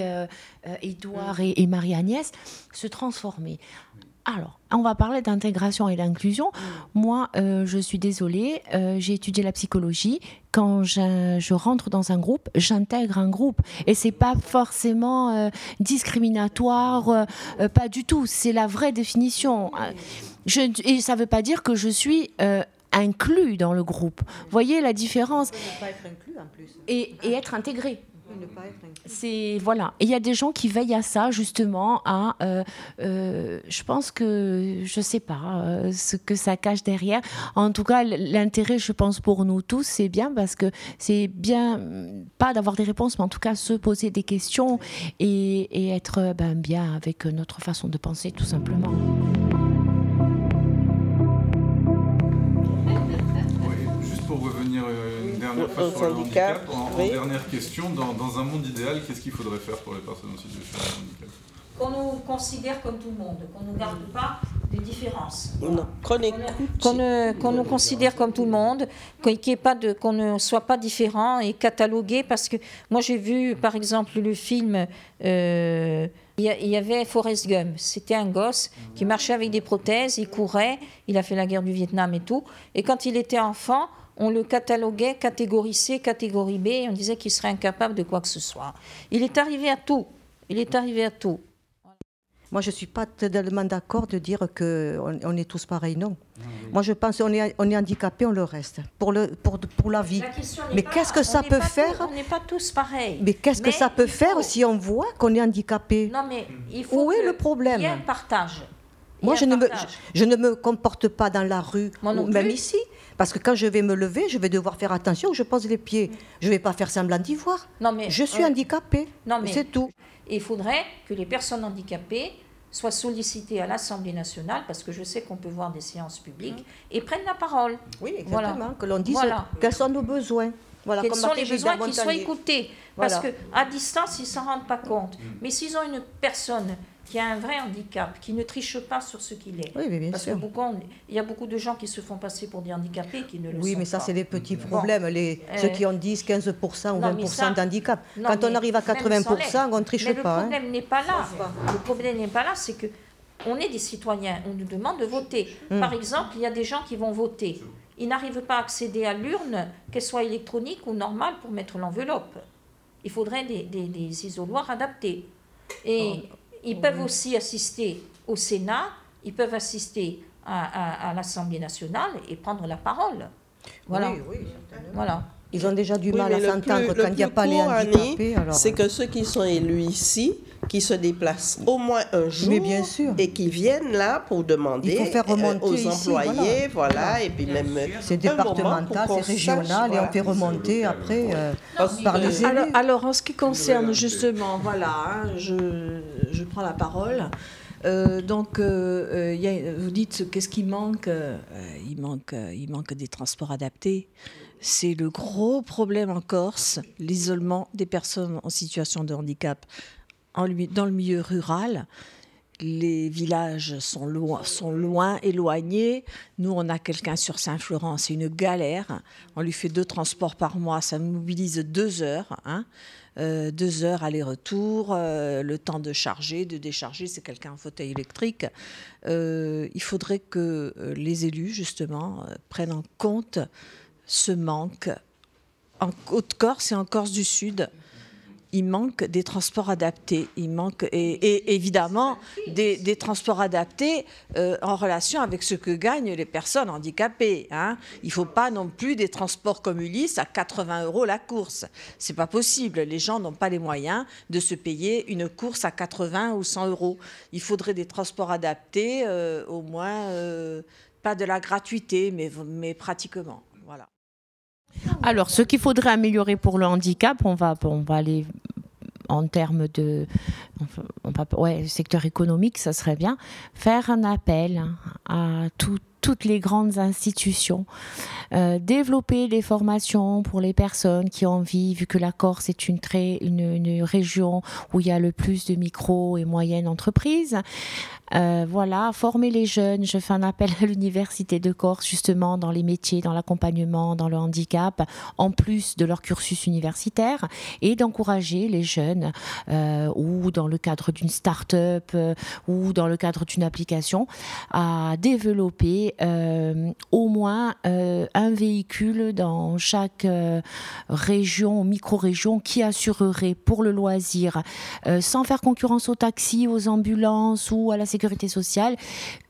Édouard et, et Marie-Agnès se transformer. Alors, on va parler d'intégration et d'inclusion. Mm. Moi, euh, je suis désolée, euh, j'ai étudié la psychologie. Quand je, rentre dans un groupe, j'intègre un groupe. Et c'est pas forcément euh, discriminatoire, pas du tout. C'est la vraie définition. Je, et ça ne veut pas dire que je suis inclus dans le groupe. Vous voyez la différence Et, et être intégré. C'est voilà. Il y a des gens qui veillent à ça justement. À, euh, euh, je pense que je sais pas euh, ce que ça cache derrière. En tout cas, l'intérêt, je pense pour nous tous, c'est bien parce que c'est bien pas d'avoir des réponses, mais en tout cas se poser des questions et, et être ben, bien avec notre façon de penser, tout simplement. En, dernière question, dans, un monde idéal, qu'est-ce qu'il faudrait faire pour les personnes en situation de handicap? Qu'on nous considère comme tout le monde, qu'on ne nous garde pas des différences. Qu'on Qu'on nous considère comme tout le monde, qu'on ne soit pas différent et catalogué. Parce que moi, j'ai vu, par exemple, le film. Euh, il y avait Forrest Gump. C'était un gosse qui marchait avec des prothèses, il courait, il a fait la guerre du Vietnam et tout. Et quand il était enfant, on le cataloguait catégorie C, catégorie B, et on disait qu'il serait incapable de quoi que ce soit. Il est arrivé à tout. Il est arrivé à tout. Moi, je ne suis pas tellement d'accord de dire qu'on on est tous pareils, non. Moi, je pense qu'on est, on est handicapé, on le reste, pour, le, pour, pour la vie. mais qu'est-ce que ça peut faire On n'est pas tous pareils. Mais qu'est-ce que ça peut faire si on voit qu'on est handicapé? Non, mais il faut Où est le problème? Il y a un partage. Moi, je ne, me, je, ne me comporte pas dans la rue, même ici. Parce que quand je vais me lever, je vais devoir faire attention où je pose les pieds. Je ne vais pas faire semblant d'y voir. Non, mais, je suis handicapée. Non, mais c'est tout. il faudrait que les personnes handicapées soient sollicitées à l'Assemblée nationale, parce que je sais qu'on peut voir des séances publiques, et prennent la parole. Oui, exactement. Que l'on dise quels sont nos besoins. Voilà, quels sont les besoins qu'ils soient écoutés. Parce qu'à distance, ils ne s'en rendent pas compte. Mais s'ils ont une personne qui a un vrai handicap, qui ne triche pas sur ce qu'il est. Oui, bien Parce sûr. il y a beaucoup de gens qui se font passer pour des handicapés qui ne le oui, sont mais ça, c'est des petits problèmes. Les, ceux qui ont 10, 15% ou 20% d'handicap. Quand on arrive à 80 on ne triche mais pas. Le hein. problème n'est pas là. Le problème n'est pas là, c'est que on est des citoyens, on nous demande de voter. Mm. Par exemple, il y a des gens qui vont voter. Ils n'arrivent pas à accéder à l'urne, qu'elle soit électronique ou normale, pour mettre l'enveloppe. Il faudrait des, des, isoloirs adaptés. Et oh. Ils peuvent aussi assister au Sénat, ils peuvent assister à, l'Assemblée nationale et prendre la parole. Voilà. Oui, oui, voilà. Ils ont déjà du mal à s'entendre quand il n'y a pas les handicapés. C'est que ceux qui sont élus ici, qui se déplacent au moins un jour bien sûr. et qui viennent là pour demander faire remonter aux employés, voilà. et puis même c'est départemental, c'est régional et on fait remonter après euh, par les élus. Alors, en ce qui concerne justement, voilà, hein, je, je, prends la parole. Euh, donc, euh, y a, vous dites qu'est-ce qui manque Il manque, il manque des transports adaptés. C'est le gros problème en Corse, l'isolement des personnes en situation de handicap dans le milieu rural. Les villages sont loin, éloignés. Nous, on a quelqu'un sur Saint-Florent, c'est une galère. On lui fait deux transports par mois, ça mobilise deux heures. Hein. Euh, deux heures aller-retour, euh, le temps de charger, de décharger, c'est quelqu'un en fauteuil électrique. Euh, il faudrait que les élus, justement, prennent en compte ce manque en Haute-Corse et en Corse du Sud il manque des transports adaptés. Il manque et, évidemment des, transports adaptés euh, en relation avec ce que gagnent les personnes handicapées. Hein. Il ne faut pas non plus des transports comme Ulysse à 80 euros la course. C'est pas possible. Les gens n'ont pas les moyens de se payer une course à 80 ou 100 euros. Il faudrait des transports adaptés, euh, au moins euh, pas de la gratuité, mais, mais pratiquement. Alors, ce qu'il faudrait améliorer pour le handicap, on va, on va aller en termes de ouais, secteur économique, ça serait bien, faire un appel à toutes les grandes institutions, euh, développer des formations pour les personnes qui ont envie, vu que la Corse est une, très, une, une région où il y a le plus de micro et moyennes entreprises, euh, voilà, former les jeunes. Je fais un appel à l'Université de Corse, justement, dans les métiers, dans l'accompagnement, dans le handicap, en plus de leur cursus universitaire, et d'encourager les jeunes, euh, ou dans le cadre d'une start-up, euh, ou dans le cadre d'une application, à développer au moins un véhicule dans chaque région, micro-région, qui assurerait pour le loisir, sans faire concurrence aux taxis, aux ambulances ou à la sécurité, sécurité sociale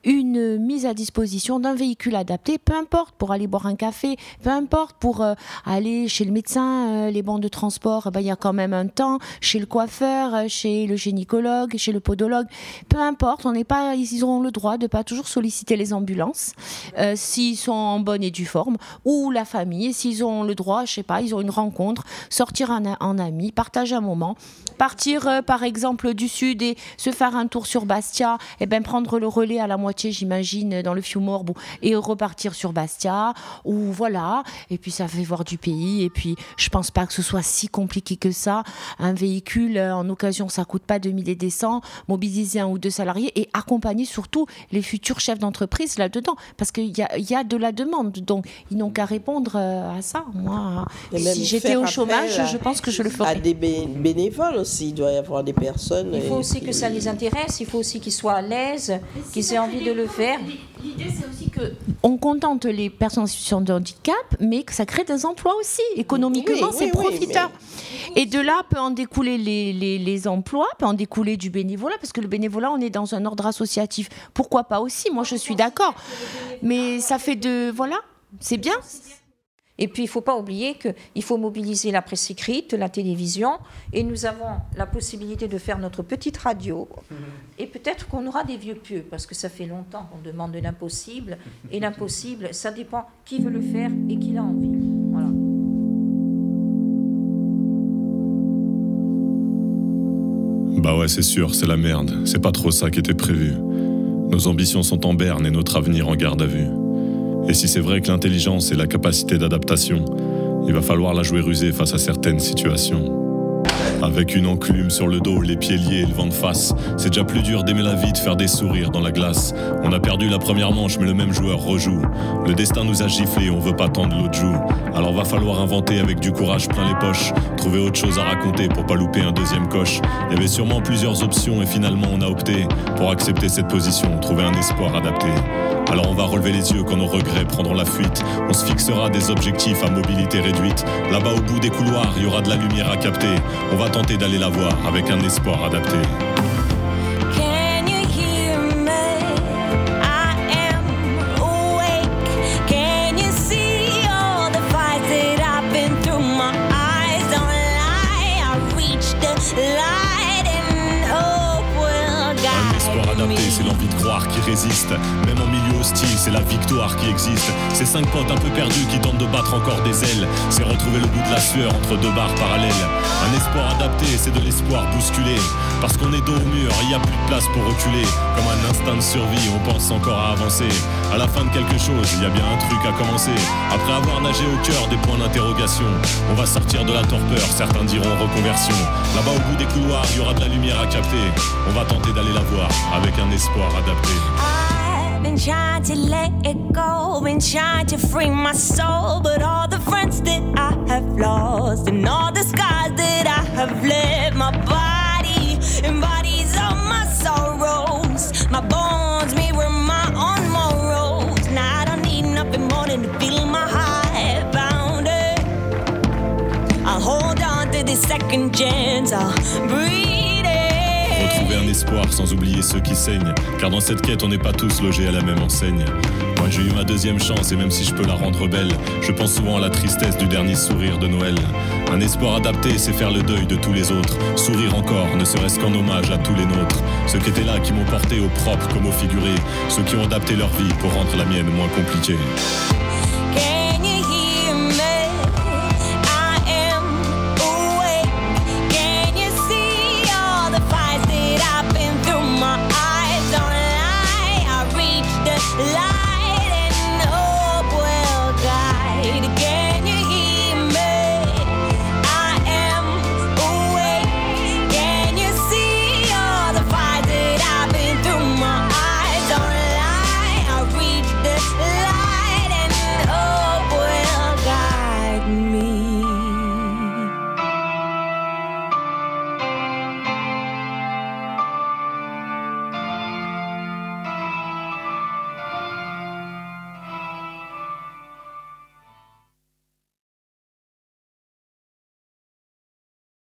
une mise à disposition d'un véhicule adapté, peu importe pour aller boire un café, peu importe pour euh, aller chez le médecin, euh, les bancs de transport, ben, il y a quand même un temps, chez le coiffeur, euh, chez le gynécologue, chez le podologue, peu importe, on pas, ils auront le droit de pas toujours solliciter les ambulances s'ils sont en bonne et due forme. ou la famille, s'ils ont le droit, je sais pas, ils ont une rencontre, sortir en, en amis, partager un moment, partir par exemple du sud et se faire un tour sur Bastia, et ben prendre le relais à la moitié, j'imagine, dans le Fiumorbe et repartir sur Bastia, ou voilà, et puis ça fait voir du pays, et puis je pense pas que ce soit si compliqué que ça. Un véhicule euh, en occasion, ça coûte pas 2000 et des cents, mobiliser un ou deux salariés et accompagner surtout les futurs chefs d'entreprise là-dedans, parce qu'il y a, y a, de la demande, donc ils n'ont qu'à répondre euh, à ça. Moi, si j'étais au chômage, je pense que je le ferais. À des bénévoles aussi, il doit y avoir des personnes. Il faut aussi que ça les intéresse, il faut aussi qu'ils soient l'aise, qu'ils aient envie de le faire. L'idée, c'est aussi que on contente les personnes en situation de handicap, mais que ça crée des emplois aussi. Économiquement, c'est profiteur. Et de là peut en découler les, les, les, emplois, peut en découler du bénévolat, parce que le bénévolat, on est dans un ordre associatif. Pourquoi pas aussi? Moi, je suis d'accord. Mais ça fait de... Voilà, c'est bien. Et puis, il ne faut pas oublier qu'il faut mobiliser la presse écrite, la télévision, et nous avons la possibilité de faire notre petite radio. Et peut-être qu'on aura des vieux pieux, parce que ça fait longtemps qu'on demande de l'impossible. Et l'impossible, ça dépend qui veut le faire et qui a envie. Voilà. Bah ouais, c'est sûr, c'est la merde. C'est pas trop ça qui était prévu. Nos ambitions sont en berne et notre avenir en garde à vue. Et si c'est vrai que l'intelligence est la capacité d'adaptation, il va falloir la jouer rusée face à certaines situations. Avec une enclume sur le dos, les pieds liés et le vent de face, c'est déjà plus dur d'aimer la vie, de faire des sourires dans la glace. On a perdu la première manche, mais le même joueur rejoue. Le destin nous a giflé, on veut pas tendre l'autre joue. Alors va falloir inventer avec du courage plein les poches, trouver autre chose à raconter pour pas louper un deuxième coche. Il y avait sûrement plusieurs options et finalement on a opté pour accepter cette position, trouver un espoir adapté. Alors on va relever les yeux quand nos regrets prendront la fuite. On se fixera des objectifs à mobilité réduite. Là-bas au bout des couloirs, il y aura de la lumière à capter. On va tenter d'aller la voir avec un espoir adapté. c'est l'envie de croire qui résiste. Même en c'est la victoire qui existe. Ces cinq potes un peu perdus qui tentent de battre encore des ailes. C'est retrouver le bout de la sueur entre deux barres parallèles. Un espoir adapté, c'est de l'espoir bousculé. Parce qu'on est dos au mur, il n'y a plus de place pour reculer. Comme un instinct de survie, on pense encore à avancer. À la fin de quelque chose, il y a bien un truc à commencer. Après avoir nagé au cœur des points d'interrogation, on va sortir de la torpeur, certains diront reconversion. Là-bas au bout des couloirs, il y aura de la lumière à capter. On va tenter d'aller la voir avec un espoir adapté. Been trying to let it go, been trying to free my soul, but all the friends that I have lost and all the scars that I have left, my body embodies all my sorrows, my bones mirror my own morals. Now I don't need nothing more than to feel my heart pounding. I'll hold on to this second chance, I'll breathe. Sans oublier ceux qui saignent, car dans cette quête on n'est pas tous logés à la même enseigne. Moi j'ai eu ma deuxième chance et même si je peux la rendre belle, je pense souvent à la tristesse du dernier sourire de Noël. Un espoir adapté, c'est faire le deuil de tous les autres, sourire encore, ne serait-ce qu'en hommage à tous les nôtres. Ceux qui étaient là, qui m'ont porté au propre comme au figuré, ceux qui ont adapté leur vie pour rendre la mienne moins compliquée.